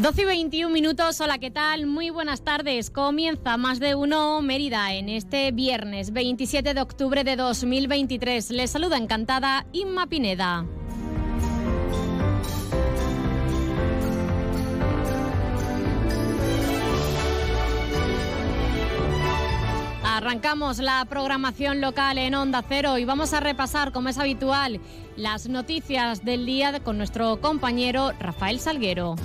Doce y 21 minutos, hola, ¿qué tal? Muy buenas tardes. Comienza más de uno Mérida en este viernes 27 de octubre de 2023. Les saluda encantada Inma Pineda. Arrancamos la programación local en Onda Cero y vamos a repasar, como es habitual, las noticias del día con nuestro compañero Rafael Salguero.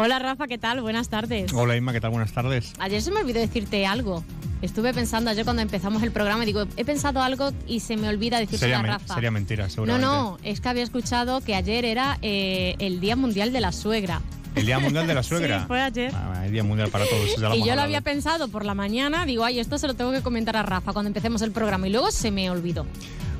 Hola Rafa, ¿qué tal? Buenas tardes. Hola Inma, ¿qué tal? Buenas tardes. Ayer se me olvidó decirte algo. Estuve pensando ayer cuando empezamos el programa, digo, he pensado algo y se me olvida decirte a Rafa. Sería mentira, No, seguramente. no, es que había escuchado que ayer era eh, el Día Mundial de la Suegra. ¿El Día Mundial de la Suegra? Sí, fue ayer. Ah, el Día Mundial para todos. ya lo Y yo lo había pensado por la mañana, digo, ay, esto se lo tengo que comentar a Rafa cuando empecemos el programa y luego se me olvidó.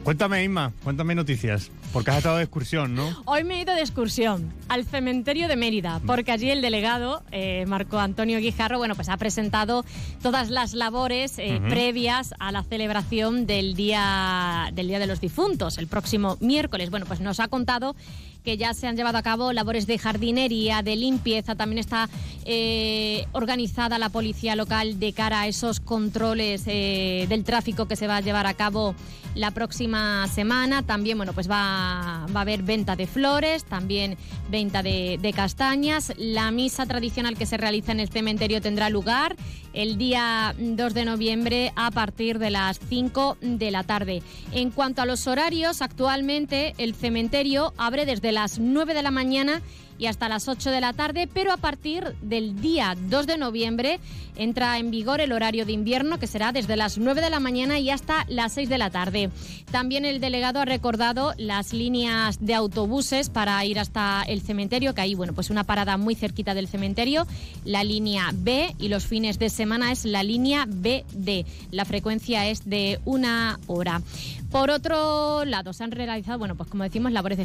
Cuéntame, Inma, cuéntame noticias. Porque has estado de excursión, ¿no? Hoy me he ido de excursión al cementerio de Mérida, porque allí el delegado, eh, Marco Antonio Guijarro, bueno, pues ha presentado todas las labores eh, previas a la celebración del día, del día de los Difuntos, el próximo miércoles. Bueno, pues nos ha contado que ya se han llevado a cabo labores de jardinería, de limpieza, también está eh, organizada la policía local de cara a esos controles del tráfico que se va a llevar a cabo la próxima semana. También, bueno, pues va, va a haber venta de flores, también venta de, de castañas. La misa tradicional que se realiza en el cementerio tendrá lugar el día 2 de noviembre a partir de las 5 de la tarde. En cuanto a los horarios, actualmente el cementerio abre desde las 9 de la mañana y hasta las 8 de la tarde, pero a partir del día 2 de noviembre entra en vigor el horario de invierno, que será desde las 9 de la mañana y hasta las 6 de la tarde. También el delegado ha recordado las líneas de autobuses para ir hasta el cementerio, que hay bueno, pues una parada muy cerquita del cementerio, la línea B y los fines de semana es la línea BD. La frecuencia es de una hora. Por otro lado, se han realizado, bueno, pues como decimos, labores de,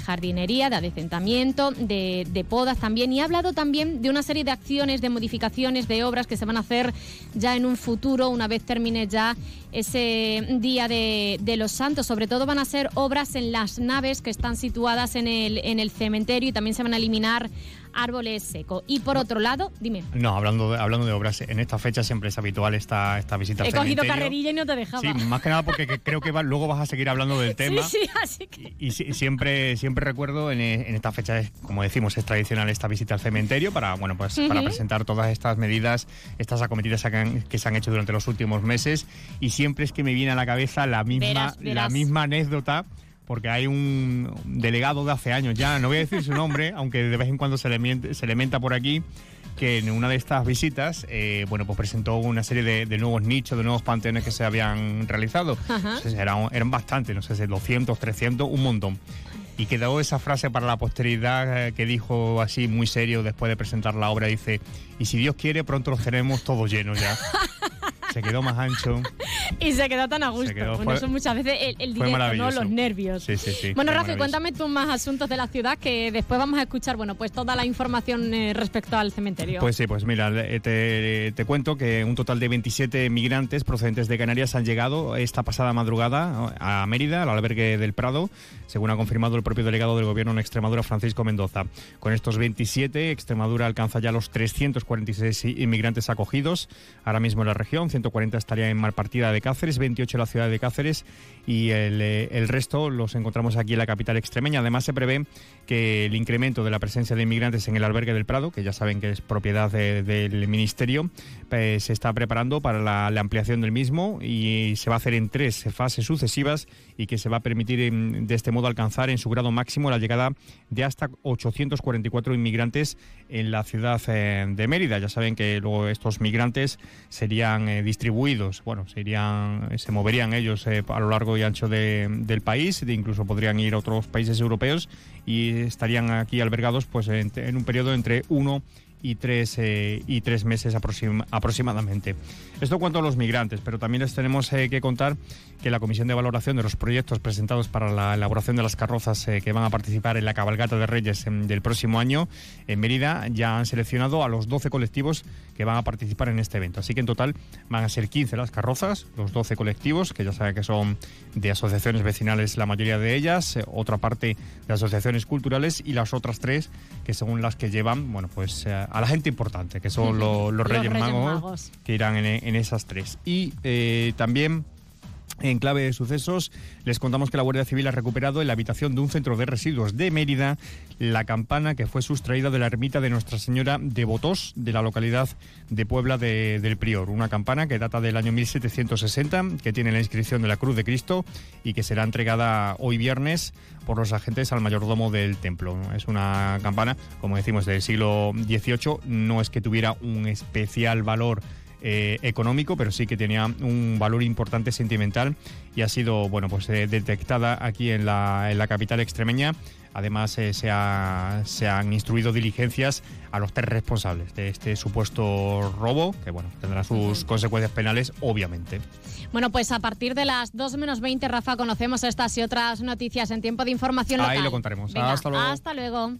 jardinería, de adecentamiento, de, podas también. Y ha hablado también de una serie de acciones, de modificaciones, de obras que se van a hacer ya en un futuro, una vez termine ya ese Día de, de los Santos. Sobre todo van a ser obras en las naves que están situadas en el, en el cementerio y también se van a eliminar árboles secos. Y por otro lado, dime. No, hablando de, hablando de obras, en esta fecha siempre es habitual esta, esta visita al He cogido carrerilla y no te dejaba. Sí, más que nada porque que- creo que va- luego vas a seguir hablando del tema. Sí, sí, así que... Y si- siempre, siempre recuerdo en, en esta fecha, como decimos, es tradicional esta visita al cementerio para, bueno, pues, para Ujú. presentar todas estas medidas, estas acometidas que, han- que se han hecho durante los últimos meses. Y siempre es que me viene a la cabeza la misma, Verás, la verás. misma anécdota. Porque hay un delegado de hace años ya, no voy a decir su nombre, aunque de vez en cuando se le, miente- se le menta por aquí, que en una de estas visitas, eh, bueno, pues presentó una serie de, de nuevos nichos, de nuevos panteones que se habían realizado. Eran bastantes, no sé si 200, 300, un montón. Y quedó esa frase para la posteridad eh, que dijo así muy serio después de presentar la obra, dice, y si Dios quiere, pronto los tenemos todos llenos ya. Se quedó más ancho. Y se quedó tan a gusto. quedó, bueno, eso muchas veces el, el directo, ¿no? Los nervios. Sí, sí, sí. Bueno, maravilloso. cuéntame tú más asuntos de la ciudad que después vamos a escuchar, bueno, pues toda la información eh, respecto al cementerio. Pues sí, pues mira, te, te cuento que un total de 27 migrantes procedentes de Canarias han llegado esta pasada madrugada a Mérida, al albergue del Prado, según ha confirmado el propio delegado del Gobierno en Extremadura, Francisco Mendoza. Con estos 27, Extremadura alcanza ya los 346 inmigrantes acogidos ahora mismo en la región, 140 estarían en Malpartida de Cáceres, 28 en la ciudad de Cáceres y el, eh, el resto los encontramos aquí en la capital extremeña. Además, se prevé que el incremento de la presencia de inmigrantes en el albergue del Prado, que ya saben que es propiedad de- del Ministerio, pues, se está preparando para la, la ampliación del mismo y se va a hacer en tres fases sucesivas y que se va a permitir em, de este modo alcanzar en su grado máximo la llegada de hasta 844 inmigrantes en la ciudad eh, de Mérida. Ya saben que luego estos migrantes serían eh, distribuidos, bueno, se irían se moverían ellos a lo largo y ancho del país, de incluso podrían ir a otros países europeos y estarían aquí albergados pues en, en un periodo entre uno y tres, eh, y tres meses aproximadamente. Esto cuanto a los migrantes, pero también les tenemos eh, que contar que la Comisión de Valoración de los proyectos presentados para la elaboración de las carrozas eh, que van a participar en la cabalgata de Reyes del próximo año en Mérida ya han seleccionado a los 12 colectivos que van a participar en este evento. Así que en total van a ser 15 las carrozas, los 12 colectivos, que ya saben que son de asociaciones vecinales la mayoría de ellas, otra parte de asociaciones culturales y las otras tres que son las que llevan, bueno, pues a la gente importante, que son los, Reyes, Magos, que irán en, esas tres. Y eh, también en clave de sucesos, les contamos que la Guardia Civil ha recuperado en la habitación de un centro de residuos de Mérida la campana que fue sustraída de la ermita de Nuestra Señora de Botós, de la localidad de Puebla del Prior. Una campana que data del año 1760, que tiene la inscripción de la Cruz de Cristo y que será entregada hoy viernes por los agentes al mayordomo del templo. Es una campana, como decimos, del siglo XVIII. No es que tuviera un especial valor eh, económico, pero sí que tenía un valor importante sentimental y ha sido bueno pues eh, detectada aquí en la, en la capital extremeña. Además, eh, se, se, han instruido diligencias a los tres responsables de este supuesto robo, que bueno, tendrá sus consecuencias penales, obviamente. Bueno, pues a partir de las 2 menos 20, Rafa, conocemos estas y otras noticias en tiempo de información local. Ahí lo contaremos. hasta luego. Hasta luego.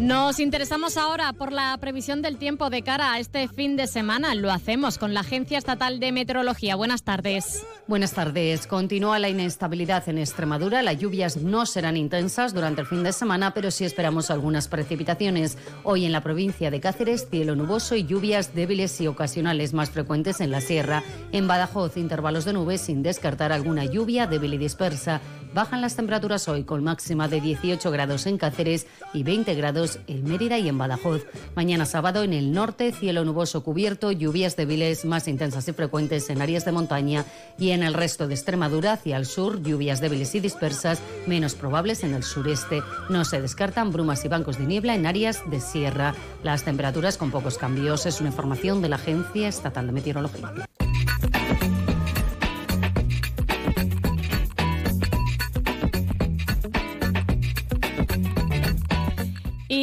Nos interesamos ahora por la previsión del tiempo de cara a este fin de semana. Lo hacemos con la Agencia Estatal de Meteorología. Buenas tardes. Buenas tardes. Continúa la inestabilidad en Extremadura. Las lluvias no serán intensas durante el fin de semana, pero sí esperamos algunas precipitaciones. Hoy en la provincia de Cáceres, cielo nuboso y lluvias débiles y ocasionales más frecuentes en la sierra. En Badajoz, intervalos de nubes sin descartar alguna lluvia débil y dispersa. Bajan las temperaturas hoy con máxima de 18 grados en Cáceres y 20 grados en Mérida y en Badajoz. Mañana sábado en el norte, cielo nuboso cubierto, lluvias débiles más intensas y frecuentes en áreas de montaña y en el resto de Extremadura hacia el sur, lluvias débiles y dispersas, menos probables en el sureste. No se descartan brumas y bancos de niebla en áreas de sierra. Las temperaturas con pocos cambios es una información de la Agencia Estatal de Meteorología.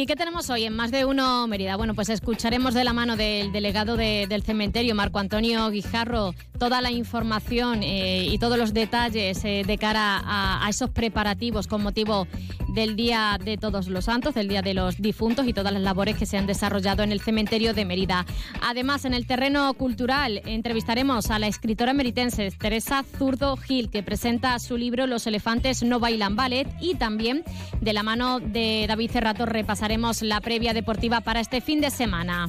¿Y qué tenemos hoy en Más de Uno Mérida? Bueno, pues escucharemos de la mano del delegado del cementerio, Marco Antonio Guijarro, toda la información eh, y todos los detalles eh, de cara a, esos preparativos con motivo del Día de Todos los Santos, del Día de los Difuntos y todas las labores que se han desarrollado en el cementerio de Mérida. Además, en el terreno cultural entrevistaremos a la escritora meritense Teresa Zurdo Gil, que presenta su libro Los elefantes no bailan ballet y también de la mano de David Cerrato repasaremos la previa deportiva para este fin de semana.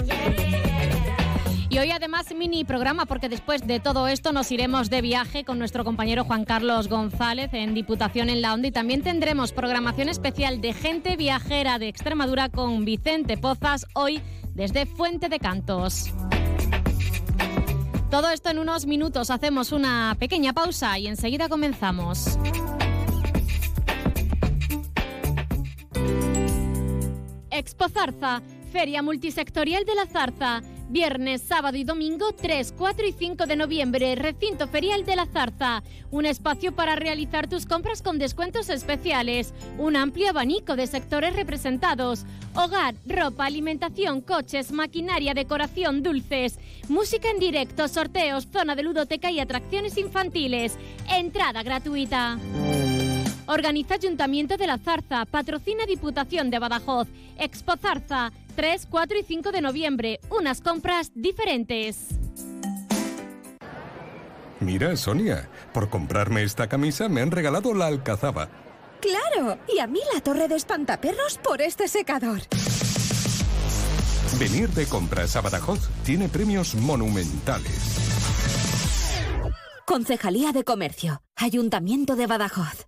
Y hoy además mini programa porque después de todo esto nos iremos de viaje con nuestro compañero Juan Carlos González en Diputación en la Onda y también tendremos programación especial de gente viajera de Extremadura con Vicente Pozas hoy desde Fuente de Cantos. Todo esto en unos minutos hacemos una pequeña pausa y enseguida comenzamos. Expo Zarza, Feria Multisectorial de la Zarza. Viernes, sábado y domingo 3, 4 y 5 de noviembre, Recinto Ferial de la Zarza. Un espacio para realizar tus compras con descuentos especiales. Un amplio abanico de sectores representados. Hogar, ropa, alimentación, coches, maquinaria, decoración, dulces. Música en directo, sorteos, zona de ludoteca y atracciones infantiles. Entrada gratuita. Organiza Ayuntamiento de la Zarza, patrocina Diputación de Badajoz, Expo Zarza, 3, 4 y 5 de noviembre, unas compras diferentes. Mira, Sonia, por comprarme esta camisa me han regalado la alcazaba. ¡Claro! Y a mí la torre de espantaperros por este secador. Venir de compras a Badajoz tiene premios monumentales. Concejalía de Comercio, Ayuntamiento de Badajoz.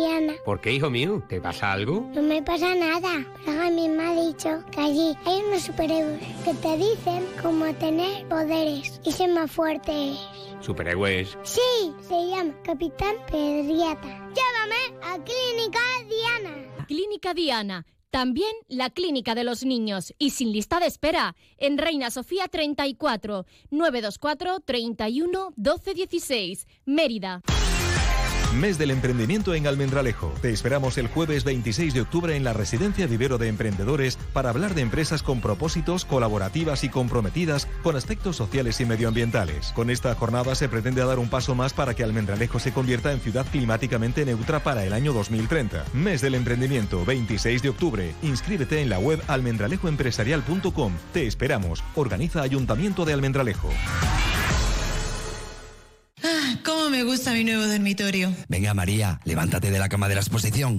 ¿Por qué, hijo mío? ¿Te pasa algo? No me pasa nada, pero a mí me ha dicho que allí hay unos superhéroes que te dicen cómo tener poderes y ser más fuertes. ¿Superhéroes? Sí, se llama Capitán Pedriata. Llévame a Clínica Diana. Clínica Diana. También la Clínica de los Niños y sin lista de espera en Reina Sofía 34 924 31 12 16 Mérida. Mes del emprendimiento en Almendralejo. Te esperamos el jueves 26 de octubre en la Residencia Vivero de Emprendedores para hablar de empresas con propósitos, colaborativas y comprometidas con aspectos sociales y medioambientales. Con esta jornada se pretende dar un paso más para que Almendralejo se convierta en ciudad climáticamente neutra para el año 2030. Mes del emprendimiento, 26 de octubre. Inscríbete en la web almendralejoempresarial.com. Te esperamos. Organiza Ayuntamiento de Almendralejo. Me gusta mi nuevo dormitorio. Venga María, levántate de la cama de la exposición.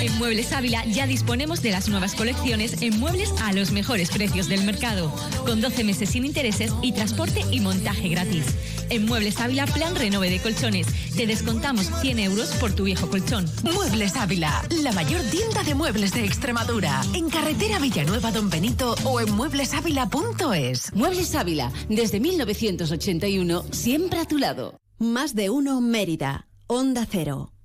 En Muebles Ávila ya disponemos de las nuevas colecciones en muebles a los mejores precios del mercado, con 12 meses sin intereses y transporte y montaje gratis. En Muebles Ávila, plan renove de colchones. Te descontamos 100 euros por tu viejo colchón. Muebles Ávila, la mayor tienda de muebles de Extremadura. En carretera Villanueva Don Benito o en mueblesávila.es. Muebles Ávila, desde 1981, siempre a tu lado. Más de uno Mérida. Onda Cero.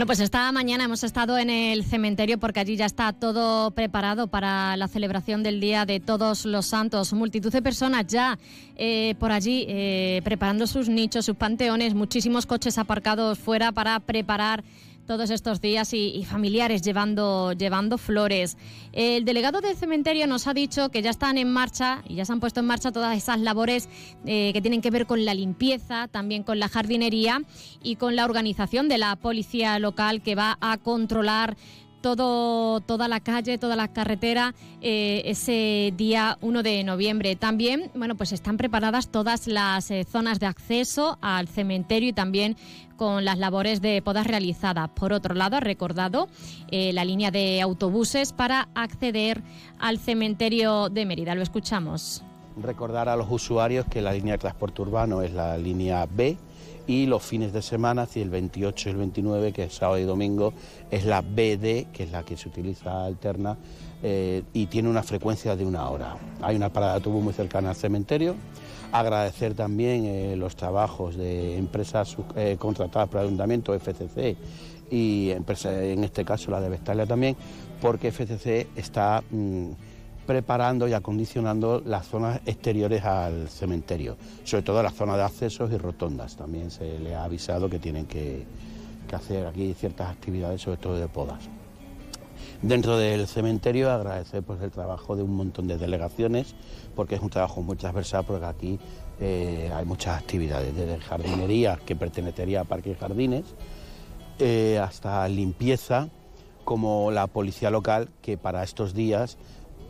Bueno, pues esta mañana hemos estado en el cementerio porque allí ya está todo preparado para la celebración del Día de Todos los Santos. Multitud de personas ya eh, por allí eh, preparando sus nichos, sus panteones, muchísimos coches aparcados fuera para preparar todos estos días y, familiares llevando, llevando flores. El delegado del cementerio nos ha dicho que ya están en marcha y ya se han puesto en marcha todas esas labores eh, que tienen que ver con la limpieza, también con la jardinería y con la organización de la policía local que va a controlar todo, toda la calle, toda la carretera eh, ese día 1 de noviembre. También, bueno, pues están preparadas todas las eh, zonas de acceso al cementerio y también con las labores de podas realizadas. Por otro lado, ha recordado eh, la línea de autobuses para acceder al cementerio de Mérida. Lo escuchamos. Recordar a los usuarios que la línea de transporte urbano es la línea B y los fines de semana, el 28 y el 29, que es sábado y domingo, es la BD, que es la que se utiliza alterna eh, y tiene una frecuencia de una hora. Hay una parada de autobús muy cercana al cementerio. Agradecer también eh, los trabajos de empresas eh, contratadas por el Ayuntamiento, FCC, y empresa, en este caso la de Vestalia también, porque FCC está mm, preparando y acondicionando las zonas exteriores al cementerio, sobre todo las zonas de accesos y rotondas. También se le ha avisado que tienen que, que hacer aquí ciertas actividades, sobre todo de podas. Dentro del cementerio agradecer pues, el trabajo de un montón de delegaciones, porque es un trabajo muy transversal, porque aquí eh, hay muchas actividades, desde jardinería, que pertenecería a Parques y Jardines, eh, hasta limpieza, como la policía local, que para estos días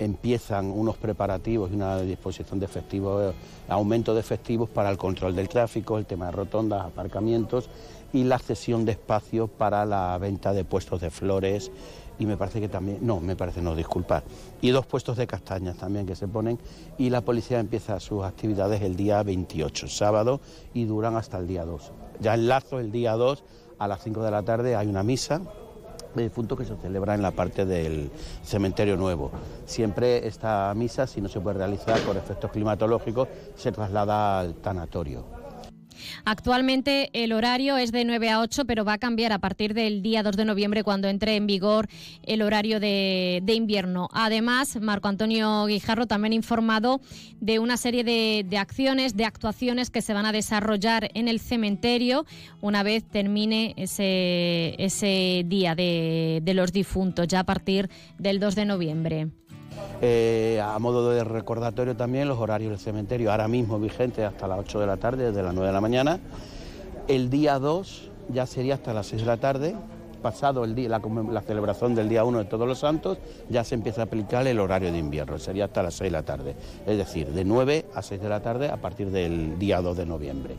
empiezan unos preparativos y una disposición de efectivos, aumento de efectivos para el control del tráfico, el tema de rotondas, aparcamientos y la cesión de espacios para la venta de puestos de flores y me parece que también, no, me parece no, disculpar, y dos puestos de castañas también que se ponen y la policía empieza sus actividades el día 28, sábado, y duran hasta el día 2. Ya en Lazo, el día 2, a las 5 de la tarde hay una misa de difuntos que se celebra en la parte del cementerio nuevo. Siempre esta misa, si no se puede realizar por efectos climatológicos, se traslada al tanatorio. Actualmente el horario es de 9 a 8, pero va a cambiar a partir del día 2 de noviembre cuando entre en vigor el horario de, invierno. Además, Marco Antonio Guijarro también ha informado de una serie de, acciones, de actuaciones que se van a desarrollar en el cementerio una vez termine ese, ese día de, de los difuntos, ya a partir del 2 de noviembre. Eh, a modo de recordatorio también los horarios del cementerio, ahora mismo vigentes hasta las 8 de la tarde, desde las 9 de la mañana. El día 2 ya sería hasta las 6 de la tarde pasado el día, la, la, celebración del día 1 de Todos los Santos, ya se empieza a aplicar el horario de invierno, sería hasta las 6 de la tarde, es decir, de 9 a 6 de la tarde a partir del día 2 de noviembre.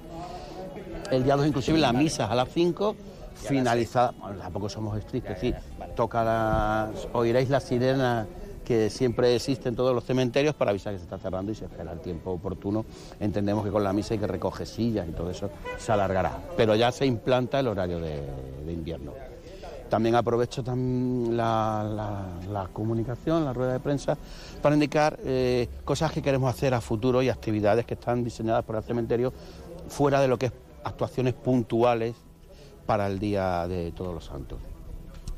El día 2 inclusive la misa a las 5 finalizada, bueno, tampoco somos estrictos, sí, toca las, oiréis la sirena que siempre existe en todos los cementerios para avisar que se está cerrando y se espera el tiempo oportuno. Entendemos que con la misa hay que recoger sillas y todo eso se alargará, pero ya se implanta el horario de, invierno. También aprovecho la, comunicación, la rueda de prensa, para indicar eh, cosas que queremos hacer a futuro y actividades que están diseñadas por el cementerio fuera de lo que es actuaciones puntuales para el Día de Todos los Santos.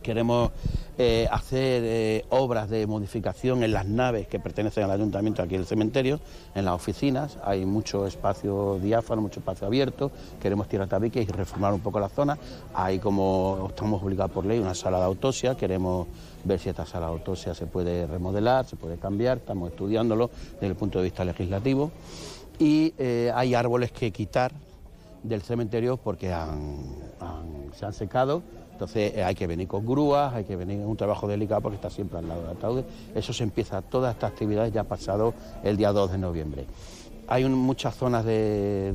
Queremos eh, hacer eh, obras de modificación en las naves que pertenecen al ayuntamiento aquí del cementerio, en las oficinas. Hay mucho espacio diáfano, mucho espacio abierto. Queremos tirar tabiques y reformar un poco la zona. Hay, como estamos obligados por ley, una sala de autopsia. Queremos ver si esta sala de autopsia se puede remodelar, se puede cambiar. Estamos estudiándolo desde el punto de vista legislativo. Y eh, hay árboles que quitar del cementerio porque se han secado entonces eh, hay que venir con grúas, hay que venir en un trabajo delicado porque está siempre al lado del ataúd. Eso se empieza, todas estas actividades ya pasado el día 2 de noviembre. Hay muchas zonas de,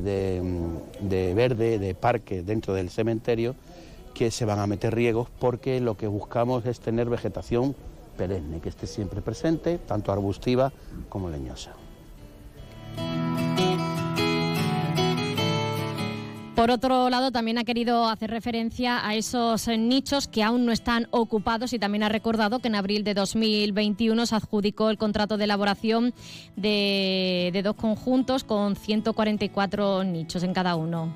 de, verde, de parque dentro del cementerio que se van a meter riegos porque lo que buscamos es tener vegetación perenne, que esté siempre presente, tanto arbustiva como leñosa. Por otro lado, también ha querido hacer referencia a esos nichos que aún no están ocupados y también ha recordado que en abril de 2021 se adjudicó el contrato de elaboración de, dos conjuntos con 144 nichos en cada uno.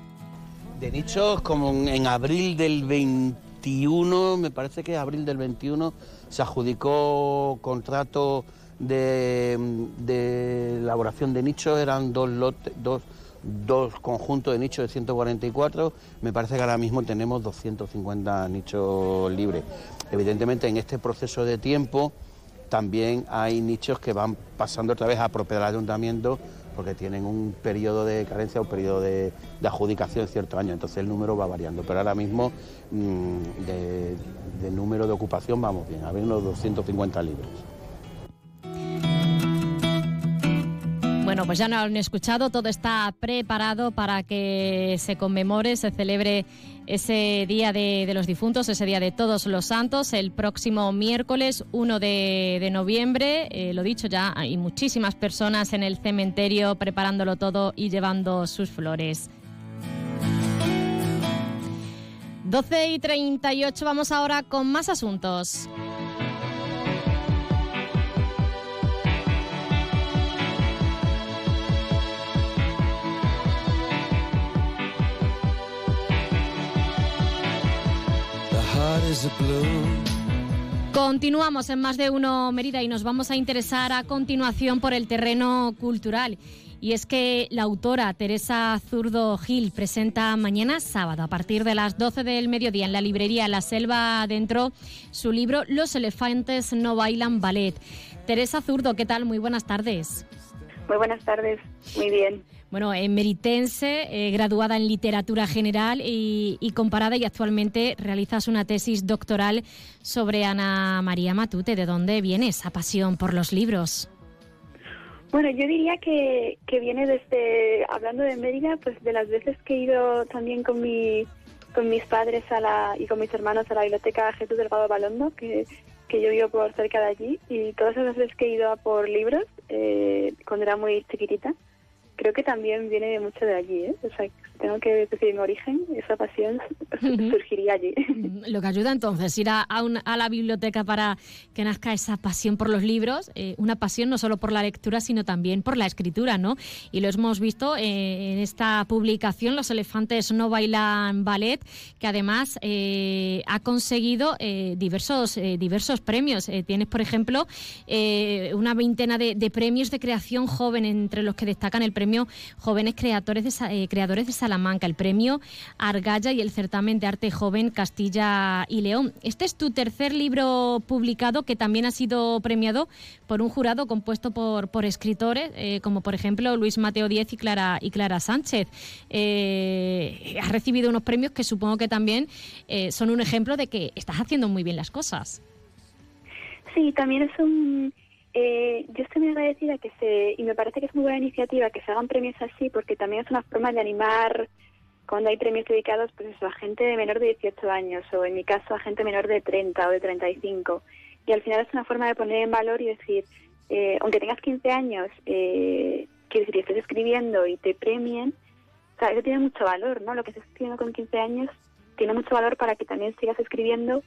De nichos, como en abril del 21, me parece que abril del 21 se adjudicó contrato de, de elaboración de nichos, eran dos lotes, dos dos conjuntos de nichos de 144, me parece que ahora mismo tenemos 250 nichos libres. Evidentemente en este proceso de tiempo también hay nichos que van pasando otra vez a propiedad del ayuntamiento porque tienen un periodo de carencia o periodo de, adjudicación en ciertos años, entonces el número va variando, pero ahora mismo mm, de, número de ocupación vamos bien, ver unos 250 libres. Bueno, pues ya no han escuchado, todo está preparado para que se conmemore, se celebre ese Día de, los Difuntos, ese Día de Todos los Santos, el próximo miércoles 1 de, noviembre. Eh, lo dicho ya, hay muchísimas personas en el cementerio preparándolo todo y llevando sus flores. 12 y 38, vamos ahora con más asuntos. Continuamos en más de uno Mérida y nos vamos a interesar a continuación por el terreno cultural. Y es que la autora Teresa Zurdo Gil presenta mañana sábado a partir de las 12 del mediodía en la librería La Selva Adentro su libro Los elefantes no bailan ballet. Teresa Zurdo, ¿qué tal? Muy buenas tardes. Muy buenas tardes, muy bien. Bueno, meritense, eh, graduada en literatura general y, comparada y actualmente realizas una tesis doctoral sobre Ana María Matute. ¿De dónde viene esa pasión por los libros? Bueno, yo diría que, viene desde, hablando de Mérida, pues de las veces que he ido también con, mi, con mis padres a la, y con mis hermanos a la biblioteca Jesús Delgado Balondo, que, que yo vivo por cerca de allí, y todas esas veces que he ido a por libros, eh, cuando era muy chiquitita, creo que también viene mucho de allí, ¿eh? O tengo que decir mi origen, esa pasión surgiría allí. Lo que ayuda entonces ir a, a, la biblioteca para que nazca esa pasión por los libros, eh, una pasión no solo por la lectura, sino también por la escritura, ¿no? Y lo hemos visto eh, en esta publicación, Los elefantes no bailan ballet, que además eh, ha conseguido diversos, diversos premios. tienes, por ejemplo, una veintena de, premios de creación joven, entre los que destacan el premio Jóvenes Creadores de, creadores de Salamanca, el premio Argalla y el certamen de arte joven Castilla y León. Este es tu tercer libro publicado que también ha sido premiado por un jurado compuesto por, escritores, eh, como por ejemplo Luis Mateo Díez y Clara, y Clara Sánchez. Eh, has recibido unos premios que supongo que también eh, son un ejemplo de que estás haciendo muy bien las cosas. Sí, también es un... Eh, yo estoy muy agradecida que se, y me parece que es muy buena iniciativa que se hagan premios así, porque también es una forma de animar cuando hay premios dedicados pues eso, a gente de menor de 18 años, o en mi caso a gente menor de 30 o de 35. Y al final es una forma de poner en valor y decir, eh, aunque tengas 15 años, eh, que estés escribiendo y te premien, o sea, eso tiene mucho valor, ¿no? Lo que estás escribiendo con 15 años tiene mucho valor para que también sigas escribiendo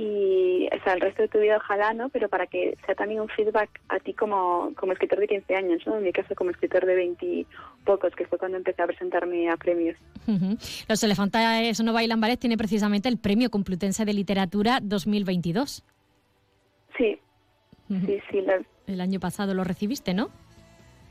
y o sea, el resto de tu vida ojalá, ¿no? Pero para que sea también un feedback a ti como, como escritor de 15 años, ¿no? En mi caso como escritor de 20 pocos, que fue cuando empecé a presentarme a premios. Los Elefantes No Bailan Ballet tiene precisamente el Premio Complutense de Literatura 2022. Sí, sí, sí. El año pasado lo recibiste, ¿no?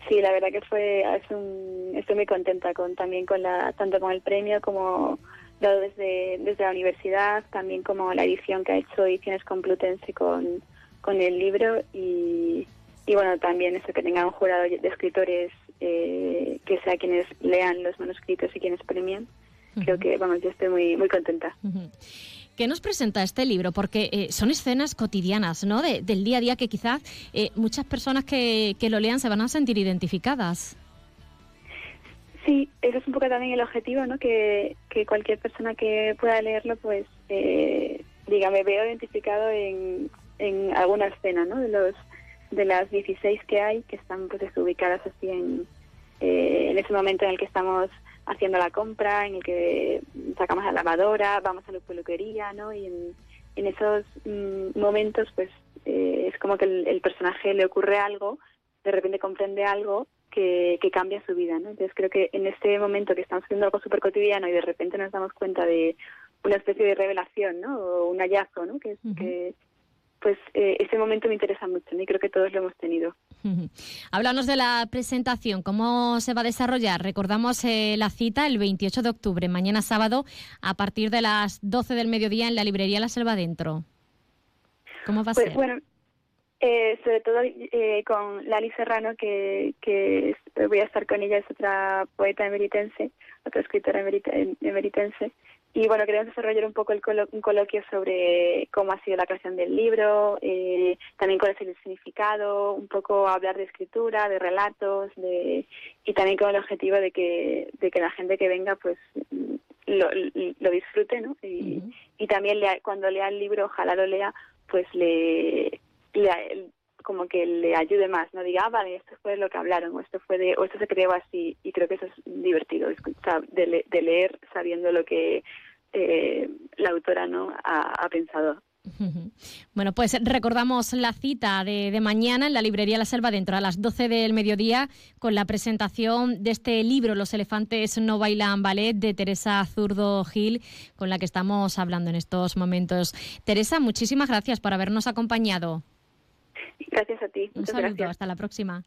Sí, la verdad que fue, es un, estoy muy contenta con también con la, tanto con el premio como dado desde, desde la universidad, también como la edición que ha hecho Ediciones Complutense con, con el libro y, y bueno, también eso que tenga un jurado de escritores eh, que sea quienes lean los manuscritos y quienes premian. Creo que, vamos, yo estoy muy, muy contenta. ¿Qué nos presenta este libro? Porque eh, son escenas cotidianas, ¿no? del día a día que quizás eh, muchas personas que, que lo lean se van a sentir identificadas. Sí, ese es un poco también el objetivo, ¿no? Que, cualquier persona que pueda leerlo, pues, eh, diga, me veo identificado en, en alguna escena, ¿no? De los de las 16 que hay, que están pues ubicadas así en, eh, en ese momento en el que estamos haciendo la compra, en el que sacamos la lavadora, vamos a la peluquería, ¿no? Y en, esos mm, momentos, pues, eh, es como que el personaje le ocurre algo, de repente comprende algo que, cambia su vida, ¿no? Entonces creo que en este momento que estamos haciendo algo súper cotidiano y de repente nos damos cuenta de una especie de revelación, ¿no? O un hallazgo, ¿no? Que, que pues eh, ese momento me interesa mucho y creo que todos lo hemos tenido. Háblanos de la presentación, cómo se va a desarrollar. Recordamos eh, la cita el 28 de octubre, mañana sábado, a partir de las 12 del mediodía en la librería La Selva Dentro. ¿Cómo va a pues, ser? Bueno, eh, sobre todo eh, con Lali Serrano, que, que voy a estar con ella, es otra poeta emeritense, otra escritora emeritense. Y bueno, queremos desarrollar un poco el un coloquio sobre cómo ha sido la creación del libro, eh, también cuál es el significado, un poco hablar de escritura, de relatos, de, y también con el objetivo de que, de que la gente que venga pues lo, lo disfrute, ¿no? Y, y también cuando lea el libro, ojalá lo lea, pues le le, como que le ayude más, no diga, ah, vale, esto fue lo que hablaron, o esto fue de, o esto se creó así, y creo que eso es divertido, de, de leer sabiendo lo que eh, la autora no ha, pensado. Bueno, pues recordamos la cita de, de, mañana en la librería La Selva dentro a las 12 del mediodía con la presentación de este libro Los elefantes no bailan ballet de Teresa Zurdo Gil con la que estamos hablando en estos momentos. Teresa, muchísimas gracias por habernos acompañado. Gracias a ti. Un saludo, hasta la próxima.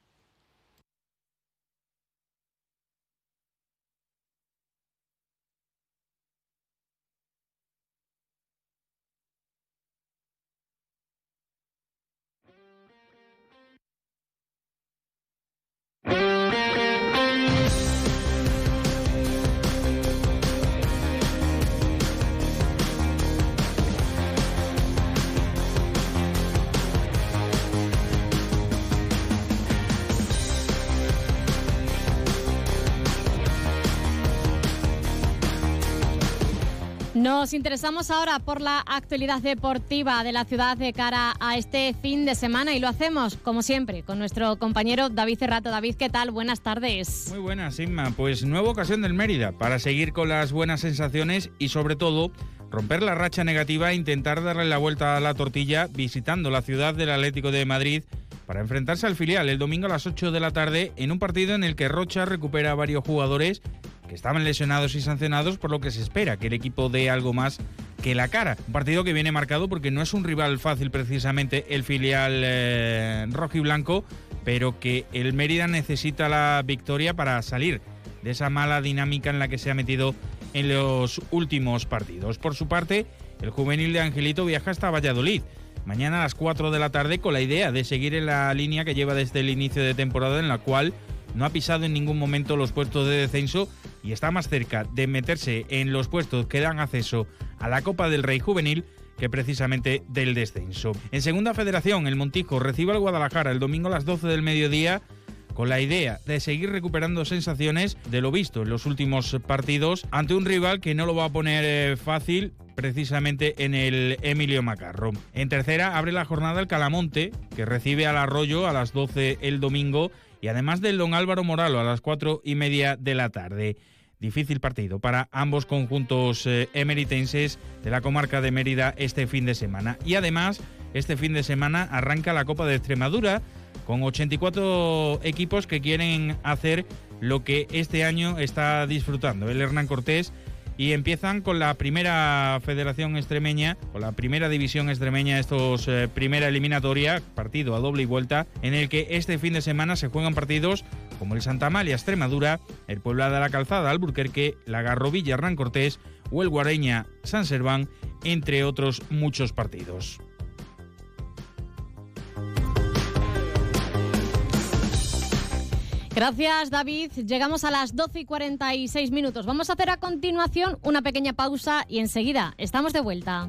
Nos interesamos ahora por la actualidad deportiva de la ciudad de cara a este fin de semana y lo hacemos, como siempre, con nuestro compañero David Cerrato. David, ¿qué tal? Buenas tardes. Muy buenas, Inma. Pues nueva ocasión del Mérida para seguir con las buenas sensaciones y sobre todo romper la racha negativa e intentar darle la vuelta a la tortilla visitando la ciudad del Atlético de Madrid para enfrentarse al filial el domingo a las 8 de la tarde en un partido en el que Rocha recupera varios jugadores estaban lesionados y sancionados, por lo que se espera que el equipo dé algo más que la cara. Un partido que viene marcado porque no es un rival fácil precisamente el filial eh, rojo y blanco, pero que el Mérida necesita la victoria para salir de esa mala dinámica en la que se ha metido en los últimos partidos. Por su parte, el juvenil de Angelito viaja hasta Valladolid. Mañana a las 4 de la tarde con la idea de seguir en la línea que lleva desde el inicio de temporada en la cual no ha pisado en ningún momento los puestos de descenso y está más cerca de meterse en los puestos que dan acceso a la Copa del Rey Juvenil que precisamente del descenso. En Segunda Federación, el Montijo recibe al Guadalajara el domingo a las 12 del mediodía con la idea de seguir recuperando sensaciones de lo visto en los últimos partidos ante un rival que no lo va a poner eh, fácil precisamente en el Emilio Macarro. En tercera abre la jornada el Calamonte, que recibe al Arroyo a las 12 el domingo y además del Don Álvaro Moralo a las 4 y media de la tarde. Difícil partido para ambos conjuntos eh, emeritenses de la comarca de Mérida este fin de semana. Y además, este fin de semana arranca la Copa de Extremadura con 84 equipos que quieren hacer lo que este año está disfrutando el Hernán Cortés y empiezan con la primera federación extremeña, con la primera división extremeña, estos eh, primera eliminatoria, partido a doble y vuelta, en el que este fin de semana se juegan partidos como el Santa Amalia Extremadura, el Puebla de la Calzada Alburquerque, la Garrovilla Hernán Cortés o el Guareña San Serván, entre otros muchos partidos. Gracias, David. Llegamos a las 12 y 46 minutos. Vamos a hacer a continuación una pequeña pausa y enseguida estamos de vuelta.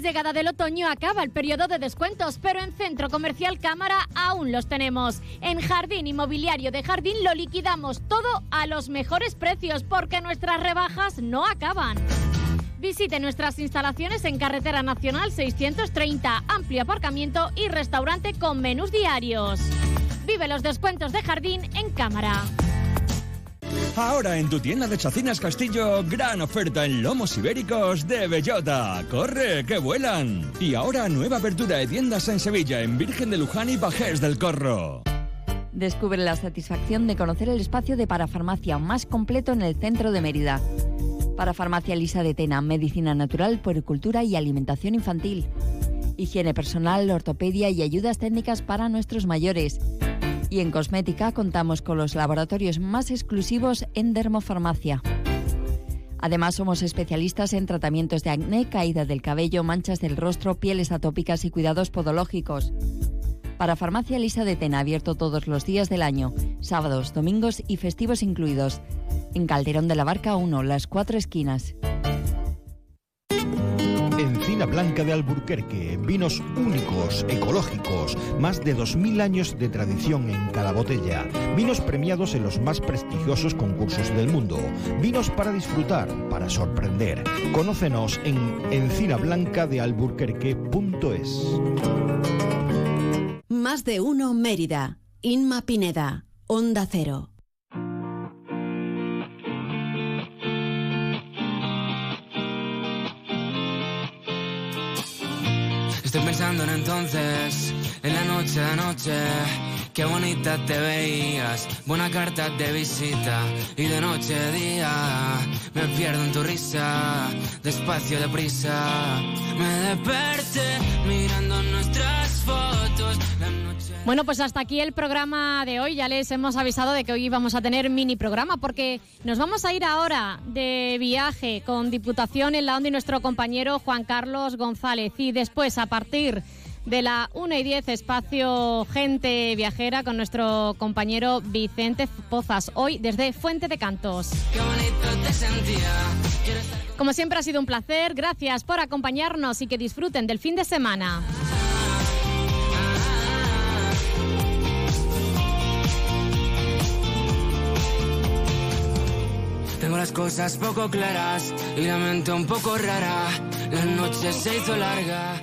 Llegada del otoño acaba el periodo de descuentos, pero en Centro Comercial Cámara aún los tenemos. En Jardín Inmobiliario de Jardín lo liquidamos todo a los mejores precios porque nuestras rebajas no acaban. Visite nuestras instalaciones en Carretera Nacional 630, amplio aparcamiento y restaurante con menús diarios. Vive los descuentos de Jardín en Cámara. Ahora en tu tienda de Chacinas Castillo, gran oferta en lomos ibéricos de bellota. ¡Corre, que vuelan! Y ahora nueva apertura de tiendas en Sevilla, en Virgen de Luján y Pajés del Corro. Descubre la satisfacción de conocer el espacio de parafarmacia más completo en el centro de Mérida. Parafarmacia Lisa de Tena, medicina natural, puericultura y alimentación infantil. Higiene personal, ortopedia y ayudas técnicas para nuestros mayores. Y en cosmética contamos con los laboratorios más exclusivos en dermofarmacia. Además, somos especialistas en tratamientos de acné, caída del cabello, manchas del rostro, pieles atópicas y cuidados podológicos. Para Farmacia Lisa de Tena, abierto todos los días del año, sábados, domingos y festivos incluidos. En Calderón de la Barca 1, las cuatro esquinas. Blanca de Alburquerque, vinos únicos, ecológicos, más de 2.000 años de tradición en cada botella, vinos premiados en los más prestigiosos concursos del mundo, vinos para disfrutar, para sorprender. Conócenos en encinablancadealburquerque.es. Más de uno Mérida. Inma Pineda. Onda Cero. Estoy pensando en entonces, en la noche de noche. Qué bonita te veías, buena carta de visita. Y de noche a día, me pierdo en tu risa, despacio, deprisa. Me desperté mirando Bueno, pues hasta aquí el programa de hoy. Ya les hemos avisado de que hoy vamos a tener mini programa porque nos vamos a ir ahora de viaje con Diputación en la Onda y nuestro compañero Juan Carlos González. Y después, a partir de la 1 y 10, espacio Gente Viajera con nuestro compañero Vicente Pozas. Hoy desde Fuente de Cantos. Qué bonito te sentía. Como siempre ha sido un placer. Gracias por acompañarnos y que disfruten del fin de semana. Las cosas poco claras y la mente un poco rara. La noche se hizo larga.